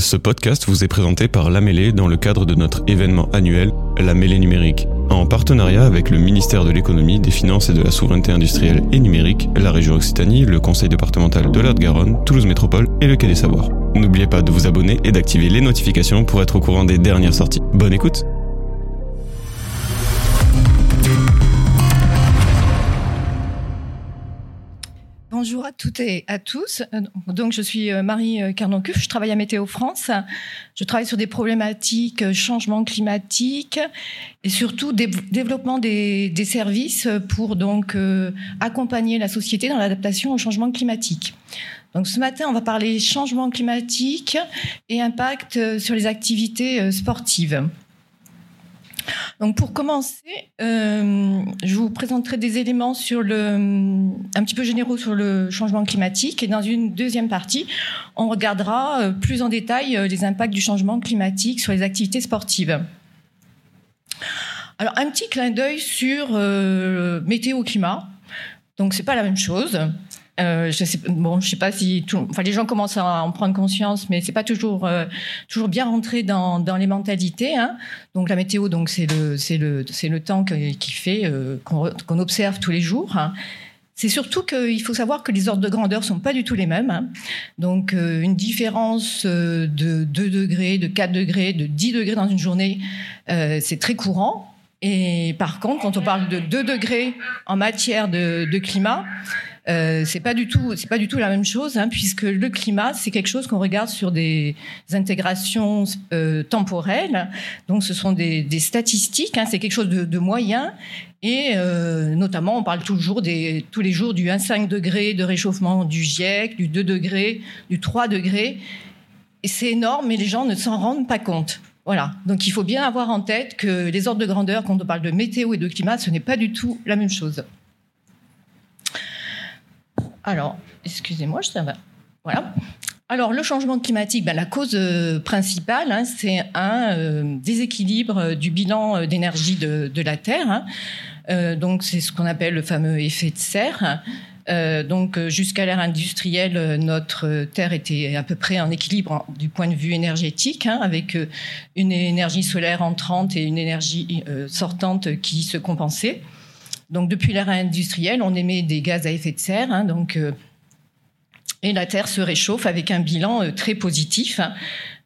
Ce podcast vous est présenté par La Mêlée dans le cadre de notre événement annuel La Mêlée numérique, en partenariat avec le ministère de l'économie, des finances et de la souveraineté industrielle et numérique, la région Occitanie, le conseil départemental de de garonne Toulouse Métropole et le Quai des Savoirs. N'oubliez pas de vous abonner et d'activer les notifications pour être au courant des dernières sorties. Bonne écoute Bonjour à toutes et à tous. Euh, donc, je suis euh, Marie euh, Carnoncuf, je travaille à Météo France. Je travaille sur des problématiques changement climatique et surtout développement des, services pour donc accompagner la société dans l'adaptation au changement climatique. Donc, ce matin, on va parler changement climatique et impact sur les activités sportives. Donc pour commencer, euh, je vous présenterai des éléments sur le, un petit peu généraux sur le changement climatique et dans une deuxième partie, on regardera euh, plus en détail euh, les impacts du changement climatique sur les activités sportives. Alors un petit clin d'œil sur météo climat. Donc c'est pas la même chose. Euh, je sais, sais pas si, enfin, les gens commencent à en prendre conscience, mais c'est pas toujours euh, toujours bien rentré dans, les mentalités. Hein. Donc la météo, donc c'est le c'est le c'est le temps euh, qu'on observe tous les jours. Hein. C'est surtout qu'il faut savoir que les ordres de grandeur sont pas du tout les mêmes. Hein. Donc une différence de 2 degrés, de 4 degrés, de 10 degrés dans une journée, c'est très courant. Et par contre, quand on parle de 2 degrés en matière de climat, euh, c'est pas du tout, c'est pas du tout la même chose, hein, puisque le climat, c'est quelque chose qu'on regarde sur des intégrations euh, temporelles. Donc, ce sont des, statistiques. Hein, c'est quelque chose de, moyen. Et euh, notamment, on parle tous les jours du 1,5 degré de réchauffement du GIEC, du 2 degrés, du 3 degrés. Et c'est énorme, mais les gens ne s'en rendent pas compte. Voilà. Donc, il faut bien avoir en tête que les ordres de grandeur, quand on parle de météo et de climat, ce n'est pas du tout la même chose. Alors, excusez-moi, je va. Voilà. Alors, le changement climatique, ben, la cause euh, principale, hein, c'est un euh, déséquilibre du bilan euh, d'énergie de, la Terre. Hein. donc, c'est ce qu'on appelle le fameux effet de serre. donc, jusqu'à l'ère industrielle, notre Terre était à peu près en équilibre du point de vue énergétique, hein, avec une énergie solaire entrante et une énergie sortante qui se compensaient. Donc depuis l'ère industrielle, on émet des gaz à effet de serre, hein, donc euh, et la Terre se réchauffe avec un bilan euh, très positif. Hein.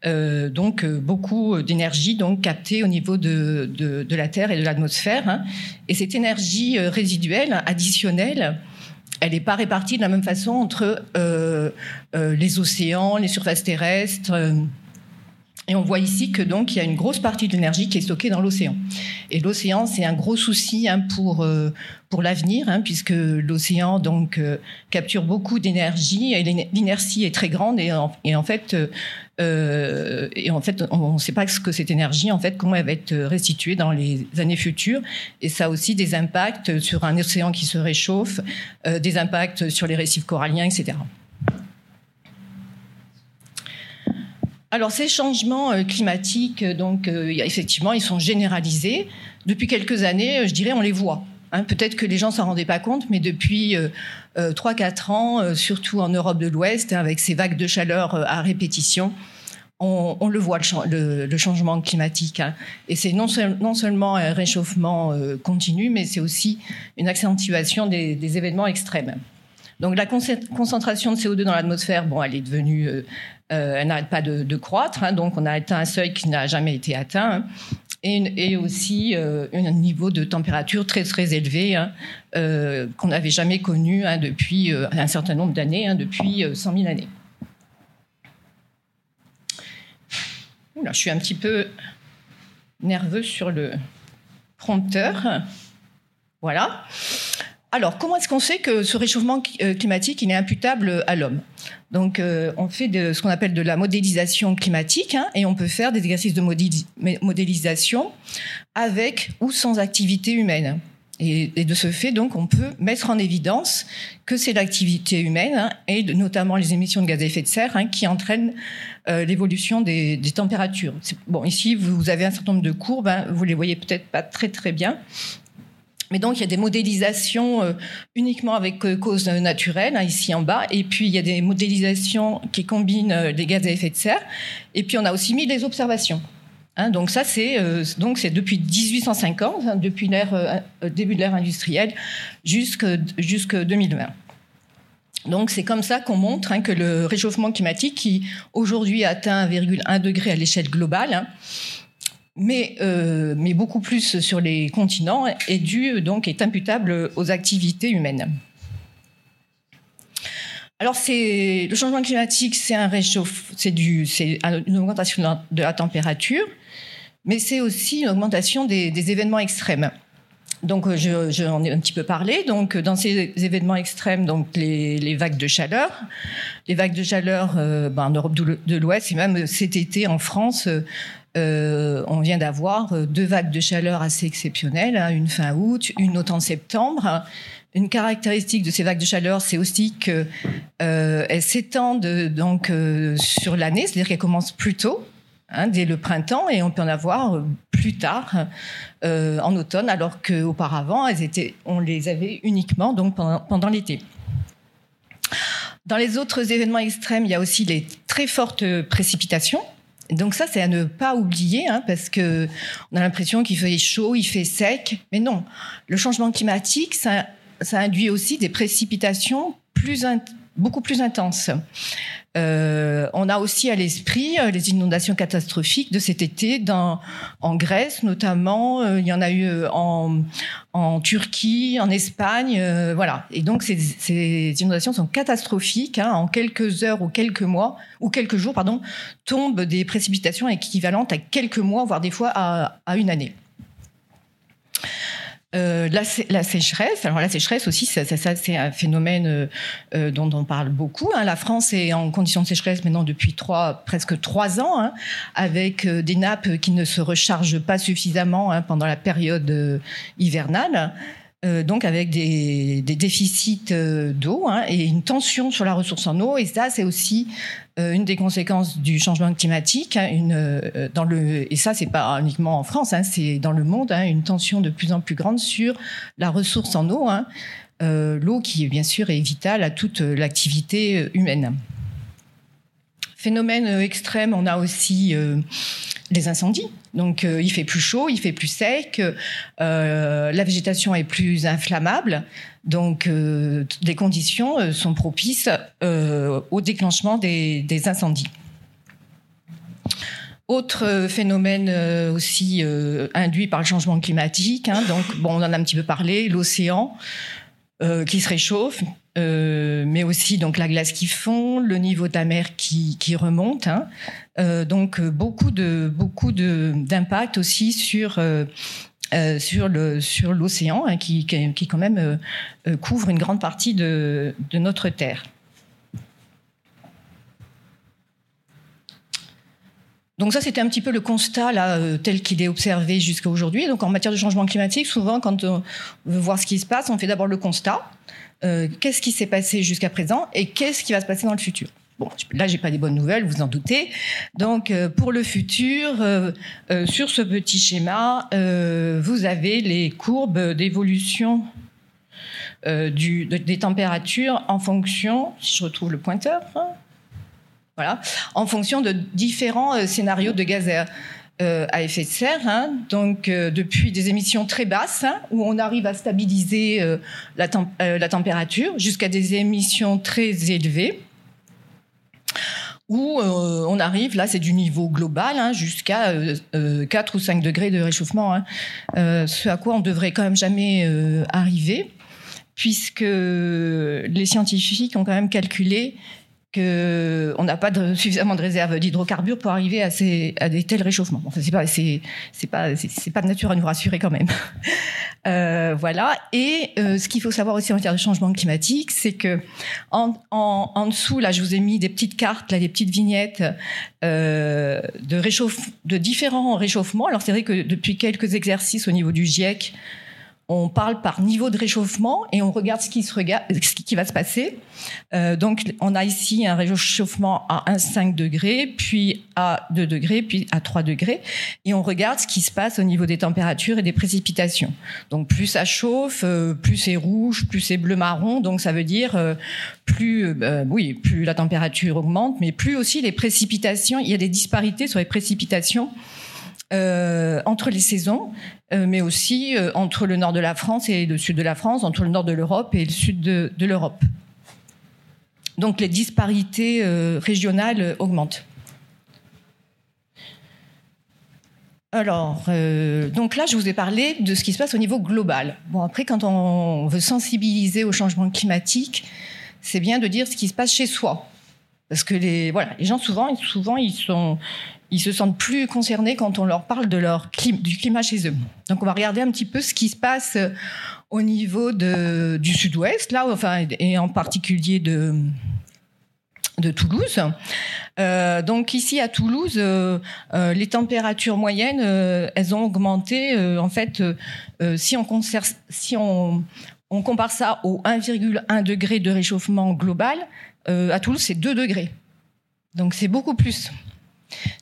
Euh, donc beaucoup d'énergie donc captée au niveau de, de, la Terre et de l'atmosphère. Hein. Et cette énergie résiduelle, additionnelle, elle n'est pas répartie de la même façon entre les océans, les surfaces terrestres et on voit ici que donc il y a une grosse partie de l'énergie qui est stockée dans l'océan. Et l'océan, c'est un gros souci hein, pour euh, pour l'avenir, hein, puisque l'océan donc euh, capture beaucoup d'énergie et l'inertie est très grande et et en fait euh, et en fait on ne sait pas ce que cette énergie en fait comment elle va être restituée dans les années futures. Et ça a aussi des impacts sur un océan qui se réchauffe, des impacts sur les récifs coralliens, etc. Alors ces changements euh, climatiques, euh, donc euh, effectivement, ils sont généralisés. Depuis quelques années, je dirais, on les voit. Hein. Peut-être que les gens s'en rendaient pas compte, mais depuis trois, 3-4 ans, surtout en Europe de l'Ouest, hein, avec ces vagues de chaleur à répétition, on, le voit, le, changement climatique. Hein. Et c'est non, seulement un réchauffement continu, mais c'est aussi une accentuation des événements extrêmes. Donc la concentration de CO2 dans l'atmosphère, bon, elle est devenue, euh, euh, elle n'arrête pas de, croître. Hein, donc on a atteint un seuil qui n'a jamais été atteint. Hein, et, aussi euh, un niveau de température très très élevé hein, qu'on n'avait jamais connu depuis un certain nombre d'années, depuis 100 000 années. Je suis un petit peu nerveux sur le prompteur. Voilà. Alors, comment est-ce qu'on sait que ce réchauffement euh, climatique il est imputable à l'homme? Donc, euh, on fait de, ce qu'on appelle de la modélisation climatique hein, et on peut faire des exercices de modélisation avec ou sans activité humaine. Et, de ce fait, donc, on peut mettre en évidence que c'est l'activité humaine hein, et notamment les émissions de gaz à effet de serre hein, qui entraînent euh, l'évolution des, températures. Bon, ici, vous avez un certain nombre de courbes, vous les voyez peut-être pas très très bien, Mais donc, il y a des modélisations euh, uniquement avec euh, causes naturelles, hein, ici en bas, et puis il y a des modélisations qui combinent euh, les gaz à effet de serre, et puis on a aussi mis des observations. Hein, donc ça, c'est c'est depuis 1850, hein, depuis l'ère début de l'ère industrielle, jusque jusque 2020. Donc c'est comme ça qu'on montre que le réchauffement climatique, qui aujourd'hui atteint 1,1 degré à l'échelle globale, mais, euh, mais beaucoup plus sur les continents, est dû, donc, est imputable aux activités humaines. Alors, c'est, le changement climatique, c'est un c'est une augmentation de la température, mais c'est aussi une augmentation des, événements extrêmes. Donc, je, j'en ai un petit peu parlé. Donc, dans ces événements extrêmes, donc les, vagues de chaleur, les vagues de chaleur euh, ben, en Europe de l'Ouest et même cet été en France, euh, on vient d'avoir euh, deux vagues de chaleur assez exceptionnelles, hein, une fin août, une autant septembre. Une caractéristique de ces vagues de chaleur, c'est aussi qu'elles euh, s'étendent donc sur l'année, c'est-à-dire qu'elles commencent plus tôt, hein, dès le printemps, et on peut en avoir plus tard en automne, alors qu'auparavant, on les avait uniquement donc pendant, pendant l'été. Dans les autres événements extrêmes, il y a aussi les très fortes précipitations. Donc ça, c'est à ne pas oublier, hein, parce que on a l'impression qu'il fait chaud, il fait sec, mais non. Le changement climatique, ça, ça induit aussi des précipitations plus beaucoup plus intenses. Euh, on a aussi à l'esprit euh, les inondations catastrophiques de cet été en Grèce notamment. Euh, il y en a eu en, Turquie, en Espagne, voilà. Et donc ces, inondations sont catastrophiques. Hein. En quelques heures ou quelques mois ou quelques jours, pardon, tombent des précipitations équivalentes à quelques mois, voire des fois à une année. Euh, la, la, sécheresse, alors la sécheresse aussi, ça, ça, c'est un phénomène euh, euh, dont on parle beaucoup. Hein. La France est en condition de sécheresse maintenant depuis trois, presque trois ans, hein, avec des nappes qui ne se rechargent pas suffisamment hein, pendant la période hivernale. Donc avec des, déficits d'eau hein, et une tension sur la ressource en eau. Et ça, c'est aussi euh, une des conséquences du changement climatique, hein, euh, et ça c'est pas uniquement en France, hein, c'est dans le monde, une tension de plus en plus grande sur la ressource en eau, euh, l'eau qui bien sûr est vitale à toute l'activité humaine. Phénomène extrême, on a aussi incendies. Donc il fait plus chaud, il fait plus sec, la végétation est plus inflammable. Donc, euh, les conditions euh, sont propices euh, au déclenchement des, incendies. Autre phénomène aussi induit par le changement climatique, hein, donc bon, on en a un petit peu parlé, l'océan qui se réchauffe, mais aussi la glace qui fond, le niveau de la mer qui, remonte, hein. Donc beaucoup de beaucoup d'impact aussi sur euh, sur le sur l'océan hein, qui, qui, quand même euh, euh, couvre une grande partie de, de notre terre. Donc ça, c'était un petit peu le constat tel qu'il est observé jusqu'à aujourd'hui. Donc en matière de changement climatique, souvent, quand on veut voir ce qui se passe, on fait d'abord le constat. qu'est-ce qui s'est passé jusqu'à présent et qu'est-ce qui va se passer dans le futur Bon, là, j'ai pas des bonnes nouvelles, vous en doutez. Donc, euh, pour le futur, euh, euh, sur ce petit schéma, vous avez les courbes d'évolution des températures en fonction, si je retrouve le pointeur, hein, voilà, en fonction de différents scénarios de gaz à, effet de serre. Hein. donc, depuis des émissions très basses, hein, où on arrive à stabiliser la, la température, jusqu'à des émissions très élevées où euh, on arrive, là c'est du niveau global, hein, jusqu'à 4 euh, euh, ou 5 degrés de réchauffement, hein. ce à quoi on devrait quand même jamais arriver, puisque les scientifiques ont quand même calculé qu'on n'a pas suffisamment de réserves d'hydrocarbures pour arriver à, ces, à des tels réchauffements. Enfin, c'est pas, c'est, c'est pas, c'est, pas de nature à nous rassurer quand même. Euh, voilà. Et euh, ce qu'il faut savoir aussi en matière de changement climatique, c'est que en, en, en, dessous, là, je vous ai mis des petites cartes, là, des petites vignettes euh, de réchauffe, de différents réchauffements. Alors c'est vrai que depuis quelques exercices au niveau du GIEC, on parle par niveau de réchauffement et on regarde ce qui, va se passer. Euh, donc, on a ici un réchauffement à 1,5 degrés, puis à 2 degrés, puis à 3 degrés. Et on regarde ce qui se passe au niveau des températures et des précipitations. Donc, plus ça chauffe, euh, plus c'est rouge, plus c'est bleu-marron. Donc, ça veut dire euh, plus, oui, plus la température augmente, mais plus aussi les précipitations. Il y a des disparités sur les précipitations euh, entre les saisons, euh, mais aussi euh, entre le nord de la France et le sud de la France, entre le nord de l'Europe et le sud de, l'Europe. Donc les disparités régionales augmentent. Alors, donc là, je vous ai parlé de ce qui se passe au niveau global. Bon, après, quand on veut sensibiliser au changement climatique, c'est bien de dire ce qui se passe chez soi. Parce que les, voilà, les gens, souvent, souvent ils sont, ils se sentent plus concernés quand on leur parle de leur du climat chez eux. Donc on va regarder un petit peu ce qui se passe euh, au niveau du sud-ouest, là, enfin, et en particulier de, de Toulouse. Euh, donc ici à Toulouse, euh, les températures moyennes, elles ont augmenté. en fait, si on, on compare ça au 1,1 degré de réchauffement global, à Toulouse c'est 2 degrés. Donc c'est beaucoup plus.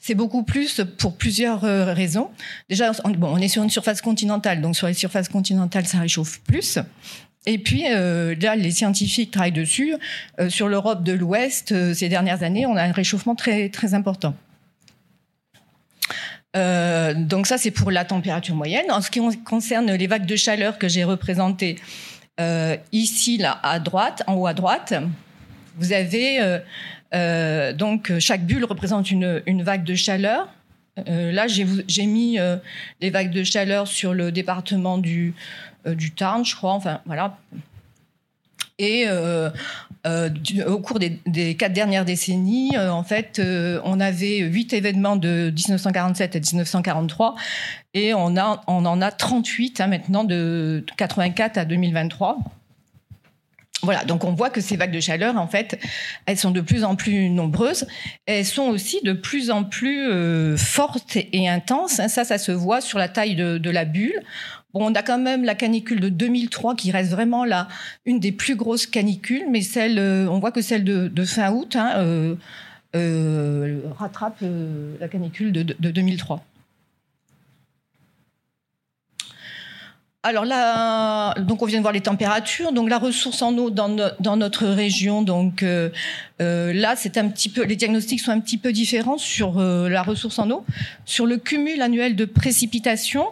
C'est beaucoup plus pour plusieurs euh, raisons. Déjà, on, bon, on est sur une surface continentale, donc sur les surfaces continentales, ça réchauffe plus. Et puis euh, là, les scientifiques travaillent dessus. Euh, sur l'Europe de l'Ouest, ces dernières années, on a un réchauffement très très important. donc ça, c'est pour la température moyenne. En ce qui concerne les vagues de chaleur que j'ai représentées ici, là, à droite, en haut à droite, vous avez euh, donc chaque bulle représente une, vague de chaleur. Euh, là, j'ai mis euh, les vagues de chaleur sur le département du, Tarn, je crois. Enfin, voilà. Et au cours des, quatre dernières décennies, en fait, on avait huit événements de 1947 à 1943 et on en a 38 hein, maintenant de 84 à 2023. Voilà, donc on voit que ces vagues de chaleur, en fait, elles sont de plus en plus nombreuses. Elles sont aussi de plus en plus euh, fortes et intenses. Ça, ça se voit sur la taille de, la bulle. Bon, on a quand même la canicule de 2003 qui reste vraiment là, une des plus grosses canicules, mais celle, euh, on voit que celle de, fin août hein, euh, rattrape la canicule de, de 2003. Alors là, donc on vient de voir les températures. Donc la ressource en eau dans, notre région, donc euh, euh, là c'est un petit peu, les diagnostics sont un petit peu différents sur euh, la ressource en eau. Sur le cumul annuel de précipitations,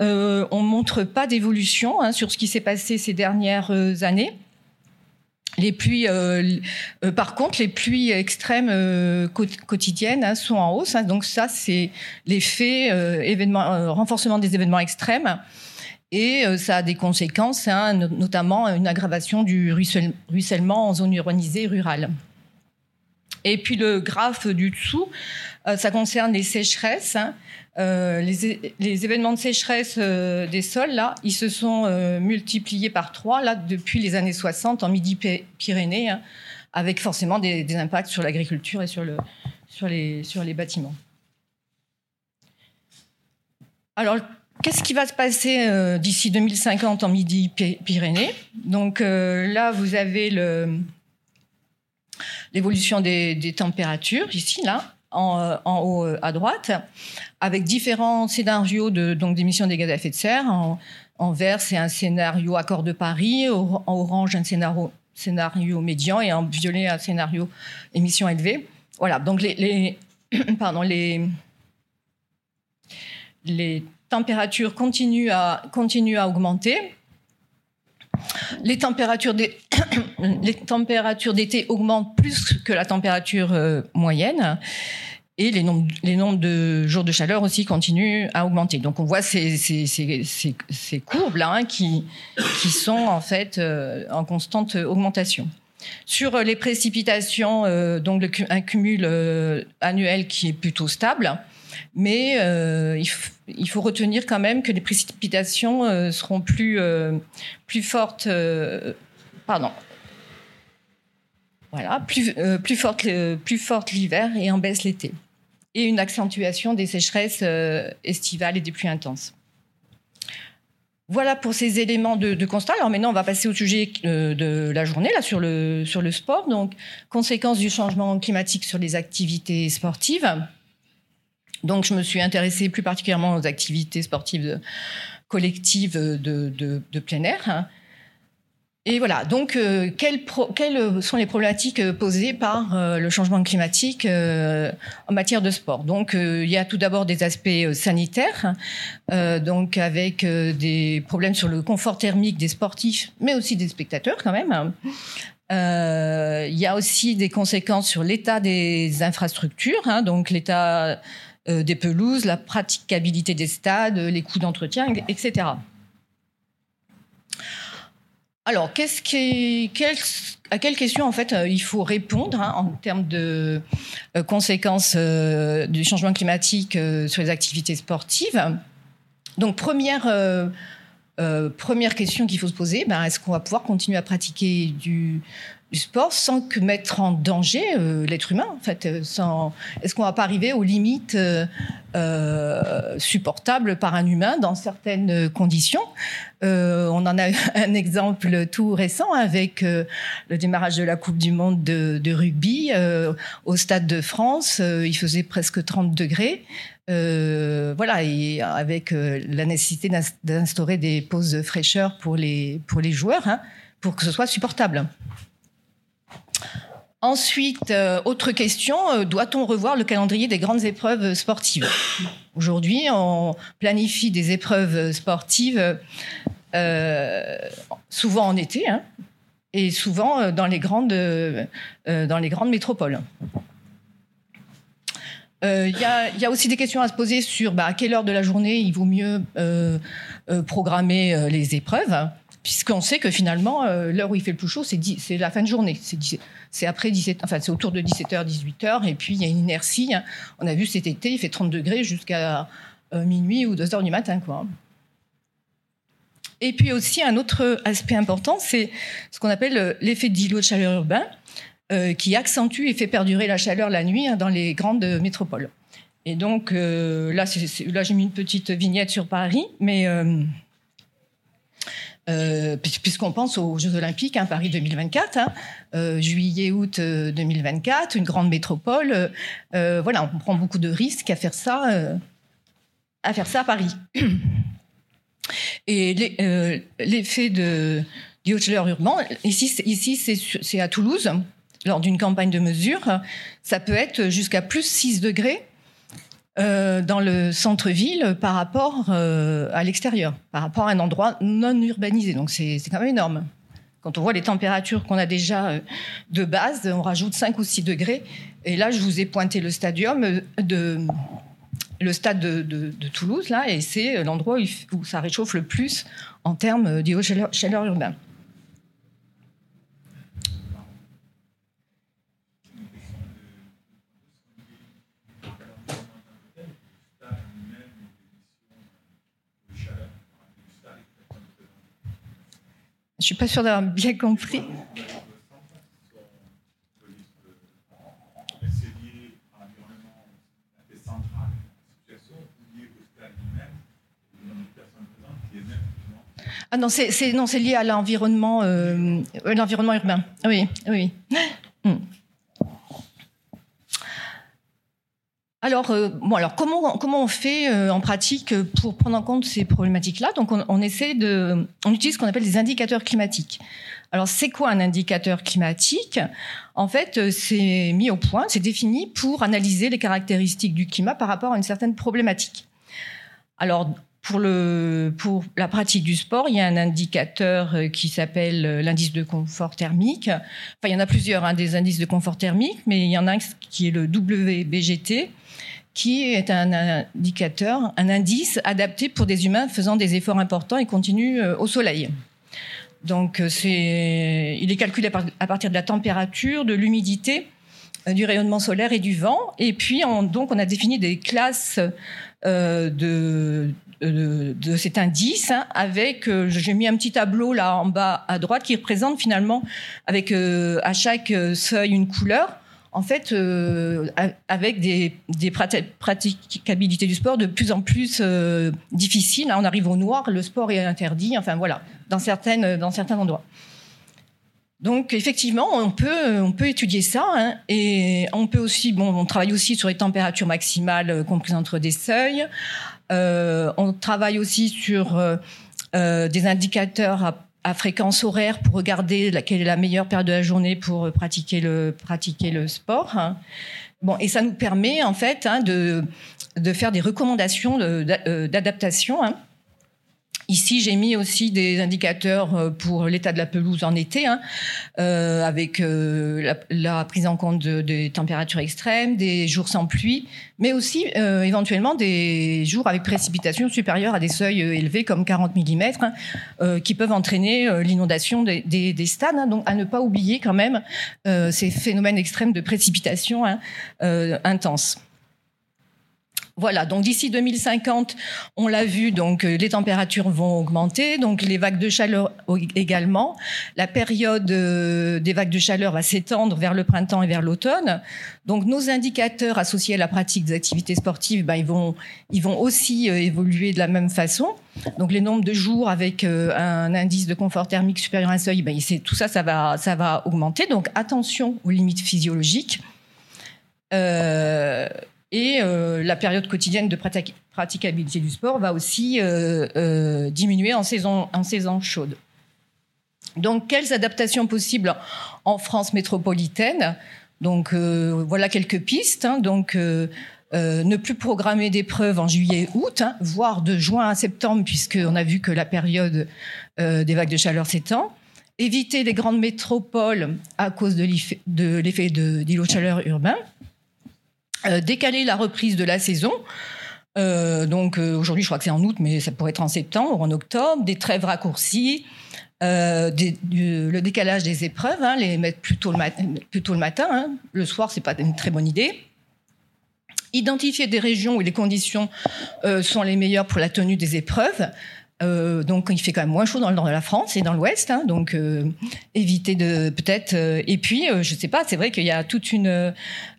on montre pas d'évolution hein, sur ce qui s'est passé ces dernières années. Les pluies, par contre, les pluies extrêmes quotidiennes hein, sont en hausse. Hein. donc ça, c'est l'effet renforcement des événements extrêmes. Et euh, ça a des conséquences, hein, notamment une aggravation du ruissellement en zone urbanisée rurale. Et puis le graphe du dessous, euh, ça concerne les sécheresses. Hein. Euh, les, événements de sécheresse des sols, là, ils se sont multipliés par trois là, depuis les années 60 en Midi-Pyrénées, hein, avec forcément des, impacts sur l'agriculture et sur, les, sur les bâtiments. Alors, Qu'est-ce qui va se passer euh, d'ici 2050 en Midi-Pyrénées Donc euh, là, vous avez l'évolution des, températures, ici, là, en, euh, haut à droite, avec différents scénarios de, donc d'émissions des gaz à effet de serre. En, vert, c'est un scénario accord de Paris, en orange, un scénario, scénario médian, et en violet, un scénario émissions élevées. Voilà, donc les, les pardon, les, les température continue à, continue à augmenter. Les températures d'été augmentent plus que la température euh, moyenne. Et les nombres, les nombres de jours de chaleur aussi continuent à augmenter. Donc on voit ces, ces, ces, ces courbes-là hein, qui, qui sont en fait euh, en constante augmentation. Sur les précipitations, euh, donc le, un cumul annuel qui est plutôt stable. Mais euh, il, faut retenir quand même que les précipitations euh, seront plus, euh, plus fortes. pardon. Voilà, plus, plus plus forte l'hiver et en baisse l'été. Et une accentuation des sécheresses estivales et des pluies intenses. Voilà pour ces éléments de, constat. Alors maintenant, on va passer au sujet de la journée, là, sur le, sur le sport. Donc, conséquences du changement climatique sur les activités sportives. Donc, je me suis intéressée plus particulièrement aux activités sportives collectives de, de plein air. Et voilà, donc euh, quelles, sont les problématiques euh, posées par euh, le changement climatique en matière de sport? Donc il y a tout d'abord des aspects sanitaires, donc avec des problèmes sur le confort thermique des sportifs, mais aussi des spectateurs quand même. il y a aussi des conséquences sur l'état des infrastructures, hein, donc l'état des pelouses, la praticabilité des stades, les coûts d'entretien, etc. Alors, à quelle question en fait euh, il faut répondre hein, en termes de euh, conséquences euh, du changement climatique sur les activités sportives Donc, première première question qu'il faut se poser, ben, est-ce qu'on va pouvoir continuer à pratiquer du, du sport sans que mettre en danger euh, l'être humain en fait euh, est-ce qu'on va pas arriver aux limites euh, supportables par un humain dans certaines conditions? On en a un exemple tout récent avec le démarrage de la Coupe du Monde de, rugby au Stade de France il faisait presque 30 degrés voilà et avec la nécessité d'instaurer des pauses de fraîcheur pour les pour les joueurs hein, pour que ce soit supportable. Ensuite, euh, autre question, euh, doit-on revoir le calendrier des grandes épreuves sportives? Aujourd'hui, on planifie des épreuves sportives euh, souvent en été hein, et souvent dans les grandes, métropoles. Il y, a, aussi des questions à se poser sur bah, à quelle heure de la journée il vaut mieux programmer les épreuves puisqu'on sait que finalement, euh, l'heure où il fait le plus chaud, c'est la fin de journée. C'est après 17, enfin, c'est autour de 17h, 18h, et puis il y a une inertie. Hein. On a vu cet été, il fait 30 degrés jusqu'à euh, minuit ou 2h du matin, quoi. Et puis aussi, un autre aspect important, c'est ce qu'on appelle euh, l'effet d'îlot de chaleur urbain, qui accentue et fait perdurer la chaleur la nuit hein, dans les grandes métropoles. Et donc, là, là j'ai mis une petite vignette sur Paris, mais euh, puisqu'on pense aux Jeux Olympiques, hein, Paris 2024, hein, euh, juillet-août 2024, euh, une grande métropole. voilà, on prend beaucoup de risques à faire ça, à faire ça à Paris. Et l'effet de du urbain, ici, ici c'est à Toulouse, lors d'une campagne de mesure, ça peut être jusqu'à plus 6 degrés euh, dans le centre-ville par rapport euh, à l'extérieur, par rapport à un endroit non urbanisé. Donc c'est quand même énorme. Quand on voit les températures qu'on a déjà euh, de base, on rajoute 5 ou 6 degrés. Et là, je vous ai pointé le stade de, Toulouse, là, et c'est l'endroit où, ça réchauffe le plus en termes de chaleur, chaleur urbaine. Suis pas sûre d'avoir bien compris. Ah non, c'est non, c'est lié à l'environnement, euh, l'environnement urbain. Oui, oui. Hmm. Alors, euh, comment on fait euh, en pratique pour prendre en compte ces problématiques-là? Donc, on, essaie de, on utilise ce qu'on appelle des indicateurs climatiques. Alors, c'est quoi un indicateur climatique? En fait, euh, c'est mis au point, c'est défini pour analyser les caractéristiques du climat par rapport à une certaine problématique. Alors, pour la pratique du sport, il y a un indicateur qui s'appelle l'indice de confort thermique. Enfin, il y en a plusieurs, hein, des indices de confort thermique, mais il y en a un qui est le WBGT, qui est un indicateur, un indice adapté pour des humains faisant des efforts importants et continus euh, au soleil. Donc, euh, c'est, il est calculé à partir de la température, de l'humidité, euh, du rayonnement solaire et du vent. Et puis, on, donc, on a défini des classes de, cet indice hein, avec, j'ai mis un petit tableau là en bas à droite qui représente finalement avec à chaque seuil une couleur en fait, avec des, des praticabilités du sport de plus en plus difficiles. Hein. On arrive au noir, le sport est interdit, enfin voilà, dans, certaines, dans certains endroits. Donc effectivement, on peut, on peut étudier ça hein, et on peut aussi, bon, on travaille aussi sur les températures maximales euh, comprises entre des seuils. Euh, on travaille aussi sur euh, euh des indicateurs à, à, fréquence horaire pour regarder laquelle est la meilleure période de la journée pour pratiquer le pratiquer le sport. Hein. Bon, et ça nous permet en fait hein, de de faire des recommandations d'adaptation. Hein. Ici, j'ai mis aussi des indicateurs euh, pour l'état de la pelouse en été, hein, euh, avec euh, la, prise en compte des températures extrêmes, des jours sans pluie, mais aussi euh, éventuellement des jours avec précipitations supérieures à des seuils euh, élevés comme 40 mm, hein, qui peuvent entraîner l'inondation des, des, des, stades. Hein, donc, à ne pas oublier quand même ces phénomènes extrêmes de précipitation hein, intenses. Voilà, donc d'ici 2050, on l'a vu, donc euh, les températures vont augmenter, donc les vagues de chaleur également. La période euh, des vagues de chaleur va s'étendre vers le printemps et vers l'automne. Donc nos indicateurs associés à la pratique des activités sportives, ben, ils vont ils vont aussi euh, évoluer de la même façon. Donc les nombres de jours avec un indice de confort thermique supérieur à un seuil, ben, tout ça, ça va ça va augmenter. Donc attention aux limites physiologiques. Euh, et euh, la période quotidienne de praticabilité du sport va aussi euh, euh, diminuer en saison, chaude. Donc, quelles adaptations possibles en France métropolitaine? Donc, voilà quelques pistes. Hein. Donc, ne plus programmer d'épreuves en juillet-août, hein, voire de juin à septembre, puisqu'on a vu que la période des vagues de chaleur s'étend. Éviter les grandes métropoles à cause de l'effet d'îlot de chaleur urbain. Euh, décaler la reprise de la saison. Euh, donc euh, aujourd'hui, je crois que c'est en août, mais ça pourrait être en septembre ou en octobre. Des trêves raccourcies, le décalage des épreuves, hein, les mettre plutôt le, le, matin hein. le soir, c'est pas une très bonne idée. Identifier des régions où les conditions sont les meilleures pour la tenue des épreuves. Euh, donc il fait quand même moins chaud dans le nord de la France et dans l'ouest, hein, donc euh, éviter de peut-être. Euh, et puis je sais pas, c'est vrai qu'il y a toute une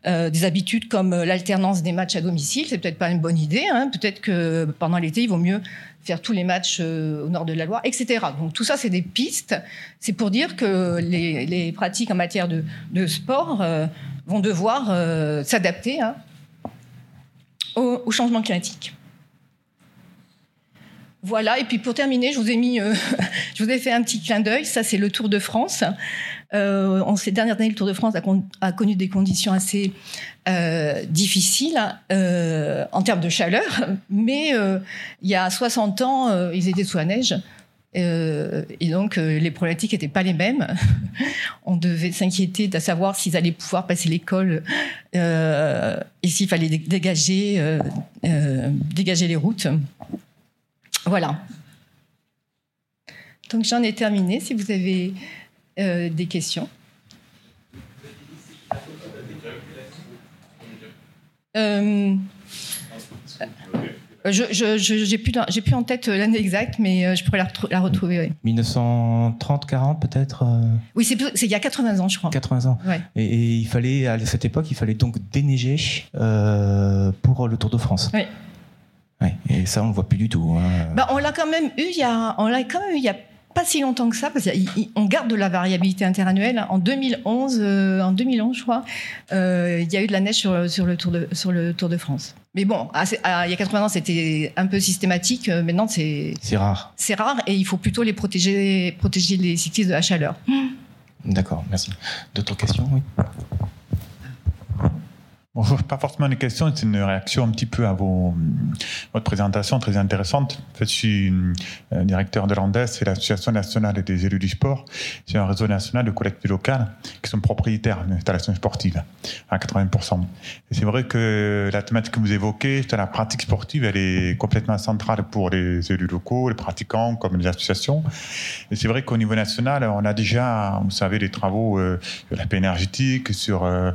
des habitudes comme l'alternance des matchs à domicile, c'est peut-être pas une bonne idée. Hein, peut-être que pendant l'été il vaut mieux faire tous les matchs au nord de la Loire, etc. Donc tout ça c'est des pistes. C'est pour dire que les, pratiques en matière de, sport vont devoir s'adapter hein, au changement climatique. Voilà, et puis pour terminer, je vous ai mis, euh, je vous ai fait un petit clin d'œil. Ça, c'est le Tour de France. Euh, en ces dernières années, le Tour de France a, connu des conditions assez euh, difficiles en termes de chaleur, mais il y a 60 ans, ils étaient sous la neige. et donc, les problématiques n'étaient pas les mêmes. On devait s'inquiéter de savoir s'ils allaient pouvoir passer l'école et s'il fallait dégager, dégager les routes. Voilà. Donc j'en ai terminé. Si vous avez euh, des questions. Euh, je n'ai plus, plus, en tête l'année exacte, mais euh, je pourrais la, retrouver. 1930, 40 peut-être Oui, c'est il y a 80 ans, je crois. 80 ans. Et, il fallait, à cette époque, il fallait donc déneiger pour le Tour de France. Oui. Ouais, et ça, on le voit plus du tout. Hein. Bah, on l'a quand même eu il y a, on l'a quand même eu il y a pas si longtemps que ça, parce qu'on garde de la variabilité interannuelle. En 2011, euh, en 2011, je crois, euh, il y a eu de la neige sur, sur, le Tour de, sur le Tour de France. Mais bon, il y a 80 ans, c'était un peu systématique. Euh, maintenant, c'est c'est rare. C'est rare, et il faut plutôt les protéger, protéger les cyclistes de la chaleur. D'accord, merci. D'autres questions, oui? Pas forcément une question, c'est une réaction un petit peu à votre présentation très intéressante. En fait, je suis euh, directeur de l'ANDES, c'est l'Association nationale des élus du sport. C'est un réseau national de collectivités locales qui sont propriétaires d'installations sportives à 80%. Et c'est vrai que la thématique que vous évoquez, la pratique sportive, elle est complètement centrale pour les élus locaux, les pratiquants, comme les associations. Et c'est vrai qu'au niveau national, on a déjà, vous savez, des travaux euh, sur la paix énergétique, sur euh,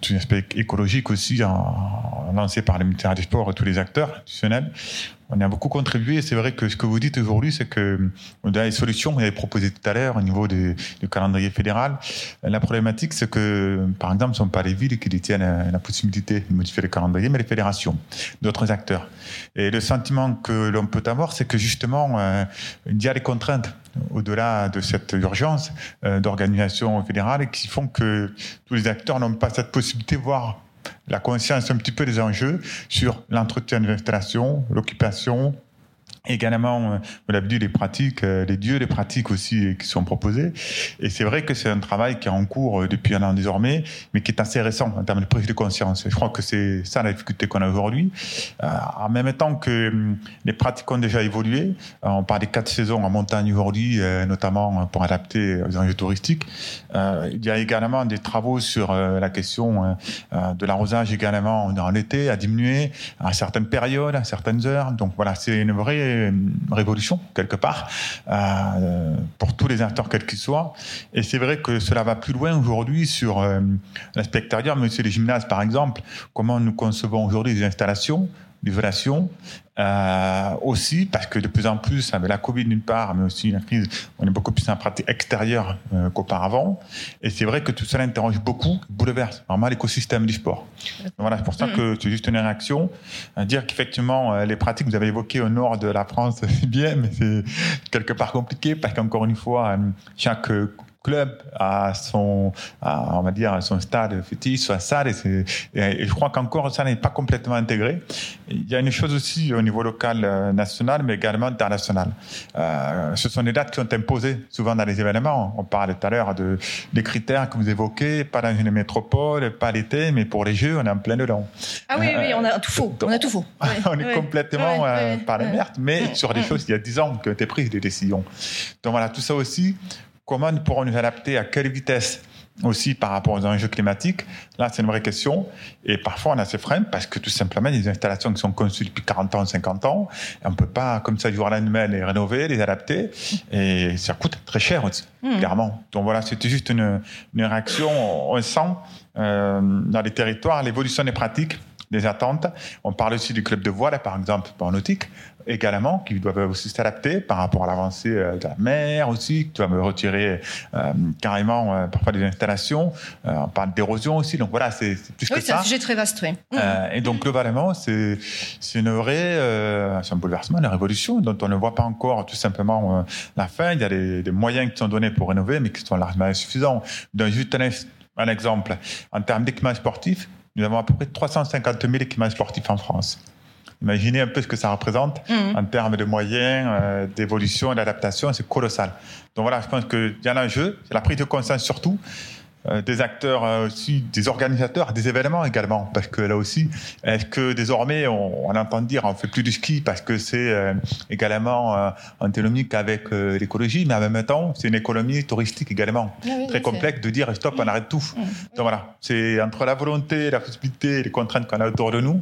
tout l'aspect écologique aussi en, lancée par le ministère des Sports et tous les acteurs institutionnels. On a beaucoup contribué. C'est vrai que ce que vous dites aujourd'hui, c'est que on a des solutions. Vous avez proposé tout à l'heure au niveau du, calendrier fédéral. La problématique, c'est que, par exemple, ce ne sont pas les villes qui détiennent la possibilité de modifier le calendrier, mais les fédérations, d'autres acteurs. Et le sentiment que l'on peut avoir, c'est que justement, euh, il y a des contraintes au-delà de cette urgence euh, d'organisation fédérale qui font que tous les acteurs n'ont pas cette possibilité, voire la conscience un petit peu des enjeux sur l'entretien de l'installation, l'occupation, également, euh, dit, les pratiques, euh, les dieux, les pratiques aussi euh, qui sont proposées. Et c'est vrai que c'est un travail qui est en cours depuis un an désormais, mais qui est assez récent en termes de prise de conscience. Je crois que c'est ça la difficulté qu'on a aujourd'hui. en même temps que les pratiques ont déjà évolué, on parle des quatre saisons en montagne aujourd'hui, notamment pour adapter aux enjeux touristiques. il y a également des travaux sur la question de l'arrosage également dans l'été, à diminuer à certaines périodes, à certaines heures. Donc voilà, c'est une vraie révolution, quelque part, euh, pour tous les acteurs, quels qu'ils soient. Et c'est vrai que cela va plus loin aujourd'hui sur euh, l'aspect extérieur, mais aussi les gymnases, par exemple. Comment nous concevons aujourd'hui les installations l'isolation. Euh, aussi, parce que de plus en plus, avec la Covid d'une part, mais aussi la crise, on est beaucoup plus en pratique extérieure euh, qu'auparavant. Et c'est vrai que tout cela interroge beaucoup, bouleverse vraiment l'écosystème du sport. voilà, c'est pour ça que c'est juste une réaction. À dire qu'effectivement, euh, les pratiques que vous avez évoquées au nord de la France, c'est bien, mais c'est quelque part compliqué, parce qu'encore une fois, euh, chaque club à son, on va dire, son stade fétiche, sa salle. Et, et, je crois qu'encore ça n'est pas complètement intégré. Il y a une chose aussi au niveau local, euh, national, mais également international. Euh, ce sont des dates qui sont imposées souvent dans les événements. On parle tout à l'heure de, des critères que vous évoquez, pas dans une métropole, pas l'été, mais pour les Jeux, on est en plein dedans. Ah oui, oui, on a tout faux. on a tout faux. on est complètement euh, par la merde, mais sur des choses, il y a dix ans qui ont été prises des décisions. Donc voilà, tout ça aussi, Comment nous pourrons nous adapter à quelle vitesse aussi par rapport aux enjeux climatiques Là, c'est une vraie question. Et parfois, on a ces freins parce que tout simplement, des installations qui sont conçues depuis 40 ans, 50 ans. Et on ne peut pas, comme ça, du jour au lendemain, les rénover, les adapter. Et ça coûte très cher aussi, mmh. clairement. Donc voilà, c'était juste une, une, réaction. On sent euh, dans les territoires l'évolution des pratiques des attentes. On parle aussi du club de voile, par exemple, pour nautique, également, qui doivent aussi s'adapter par rapport à l'avancée euh, de la mer aussi, qui doivent retirer euh, carrément euh, parfois des installations. on parle d'érosion aussi, donc voilà, c'est plus oui, que ça. c'est un sujet très vaste, oui. et donc globalement, c'est une vraie, c'est un bouleversement, une révolution dont on ne voit pas encore tout simplement la fin. Il y a des, des, moyens qui sont donnés pour rénover, mais qui sont largement insuffisants. Donc juste un, un exemple, en termes d'équipement sportif, nous avons à peu près 350 000 équipements sportifs en France. Imaginez un peu ce que ça représente mmh. en termes de moyens, euh, d'évolution d'adaptation, c'est colossal. Donc voilà, je pense qu'il y a un enjeu, c'est la prise de conscience surtout. Euh, des acteurs euh, aussi, des organisateurs, des événements également, parce que là aussi, est-ce que désormais on, entend dire on fait plus du ski parce que c'est euh, également antinomique avec l'écologie, mais en même temps c'est une économie touristique également ah très complexe de dire stop, on arrête tout. Donc voilà, c'est entre la volonté, la possibilité, les contraintes qu'on a autour de nous,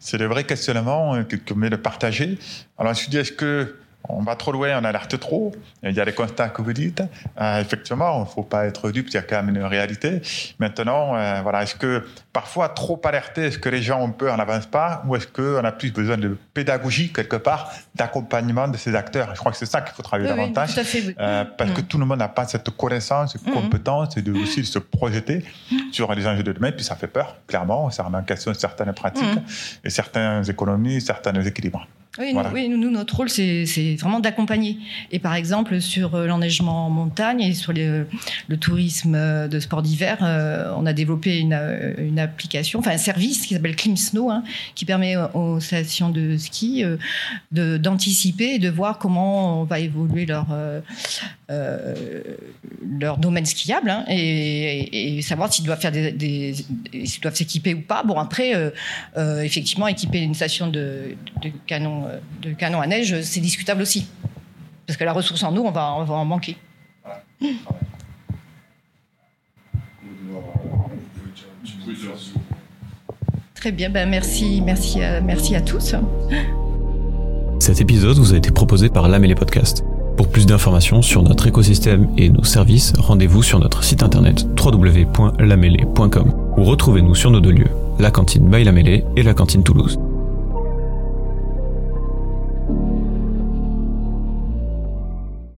c'est le vrai questionnement que, que met de partager. Alors je me suis dit est-ce que on va trop loin, on alerte trop. Il y a les constats que vous dites. Euh, effectivement, il ne faut pas être dupe, il y a quand même une réalité. Maintenant, euh, voilà, est-ce que parfois trop alerter, est-ce que les gens ont peur, n'avancent pas, ou est-ce qu'on a plus besoin de pédagogie quelque part, d'accompagnement de ces acteurs? Je crois que c'est ça qu'il faut travailler davantage, euh, parce que mm. tout le monde n'a pas cette connaissance, cette mm. compétence, et de aussi de se projeter mm. sur les enjeux de demain. Puis ça fait peur, clairement, ça remet en question certaines pratiques et certaines économies, certains équilibres. Oui, nous, notre rôle, c'est vraiment d'accompagner. Et par exemple, sur euh, l'enneigement en montagne et sur le tourisme euh, de sport d'hiver, euh, on a développé une, une, application, enfin un service qui s'appelle Clim Snow, hein, qui permet aux stations de ski d'anticiper et de voir comment va évoluer leur, leur domaine skiable hein, et, savoir s'ils doivent s'équiper ou pas. Bon, après, effectivement, équiper une station de, de canon euh, de canon à neige, c'est discutable aussi. Parce que la ressource en eau, on va, en manquer. Très bien, ben merci, merci, à, merci à tous. Cet épisode vous a été proposé par l'AM et les podcasts. Pour plus d'informations sur notre écosystème et nos services, rendez-vous sur notre site internet www.lamele.com ou retrouvez-nous sur nos deux lieux la cantine Mêlée et la cantine Toulouse.